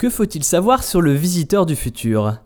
Que faut-il savoir sur le visiteur du futur?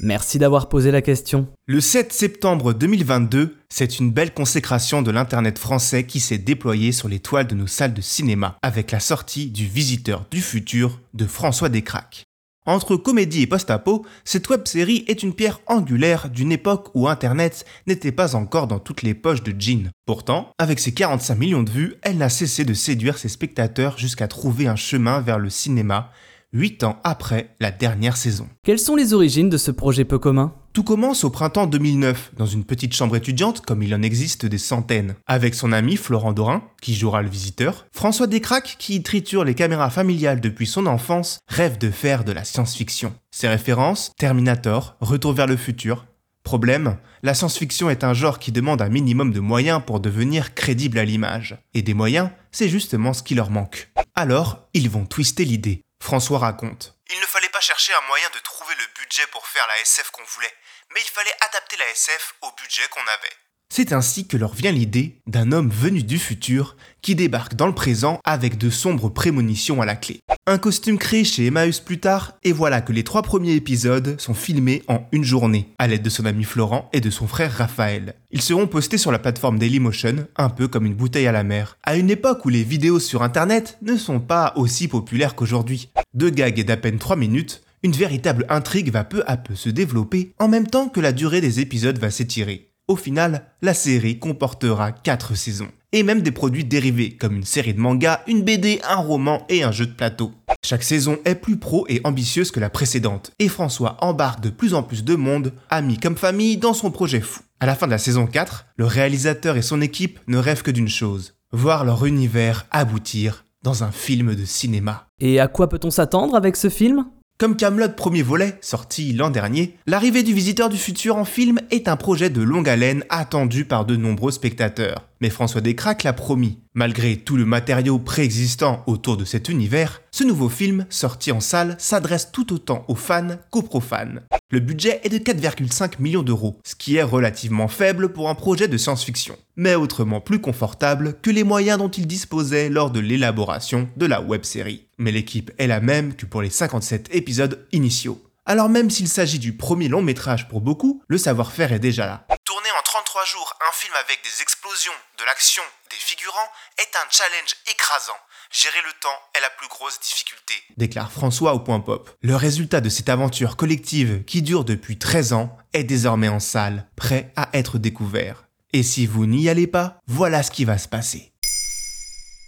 Merci d'avoir posé la question. Le 7 septembre 2022, c'est une belle consécration de l'Internet français qui s'est déployée sur les toiles de nos salles de cinéma avec la sortie du Visiteur du futur de François Descraques. Entre comédie et post-apo, cette web-série est une pierre angulaire d'une époque où Internet n'était pas encore dans toutes les poches de Jean. Pourtant, avec ses 45 millions de vues, elle n'a cessé de séduire ses spectateurs jusqu'à trouver un chemin vers le cinéma 8 ans après la dernière saison. Quelles sont les origines de ce projet peu commun? Tout commence au printemps 2009, dans une petite chambre étudiante comme il en existe des centaines, avec son ami Florent Dorin, qui jouera le visiteur, François Descraques, qui triture les caméras familiales depuis son enfance, rêve de faire de la science-fiction. Ses références, Terminator, Retour vers le futur. Problème, la science-fiction est un genre qui demande un minimum de moyens pour devenir crédible à l'image. Et des moyens, c'est justement ce qui leur manque. Alors, ils vont twister l'idée. François raconte. Il ne fallait pas chercher un moyen de trouver le budget pour faire la SF qu'on voulait, mais il fallait adapter la SF au budget qu'on avait. C'est ainsi que leur vient l'idée d'un homme venu du futur qui débarque dans le présent avec de sombres prémonitions à la clé. Un costume créé chez Emmaüs plus tard, et voilà que les trois premiers épisodes sont filmés en une journée, à l'aide de son ami Florent et de son frère Raphaël. Ils seront postés sur la plateforme Dailymotion, un peu comme une bouteille à la mer, à une époque où les vidéos sur internet ne sont pas aussi populaires qu'aujourd'hui. Deux gags d'à peine 3 minutes, une véritable intrigue va peu à peu se développer en même temps que la durée des épisodes va s'étirer. Au final, la série comportera 4 saisons. Et même des produits dérivés, comme une série de mangas, une BD, un roman et un jeu de plateau. Chaque saison est plus pro et ambitieuse que la précédente, et François embarque de plus en plus de monde, amis comme famille, dans son projet fou. À la fin de la saison 4, le réalisateur et son équipe ne rêvent que d'une chose, voir leur univers aboutir dans un film de cinéma. Et à quoi peut-on s'attendre avec ce film? Comme Camelot premier volet, sorti l'an dernier, l'arrivée du visiteur du futur en film est un projet de longue haleine attendu par de nombreux spectateurs. Mais François Descraques l'a promis. Malgré tout le matériau préexistant autour de cet univers, ce nouveau film, sorti en salle, s'adresse tout autant aux fans qu'aux profanes. Le budget est de 4,5 millions d'euros, ce qui est relativement faible pour un projet de science-fiction, mais autrement plus confortable que les moyens dont il disposait lors de l'élaboration de la web-série. Mais l'équipe est la même que pour les 57 épisodes initiaux. Alors même s'il s'agit du premier long métrage pour beaucoup, le savoir-faire est déjà là. Tourner en 33 jours un film avec des explosions, de l'action, des figurants est un challenge écrasant. Gérer le temps est la plus grosse difficulté, déclare François au point pop. Le résultat de cette aventure collective qui dure depuis 13 ans est désormais en salle, prêt à être découvert. Et si vous n'y allez pas, voilà ce qui va se passer.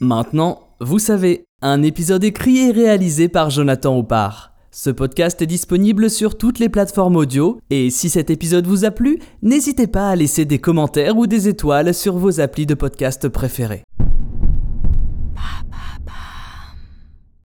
Maintenant, vous savez, un épisode écrit et réalisé par Jonathan Oppard. Ce podcast est disponible sur toutes les plateformes audio et si cet épisode vous a plu, n'hésitez pas à laisser des commentaires ou des étoiles sur vos applis de podcast préférés.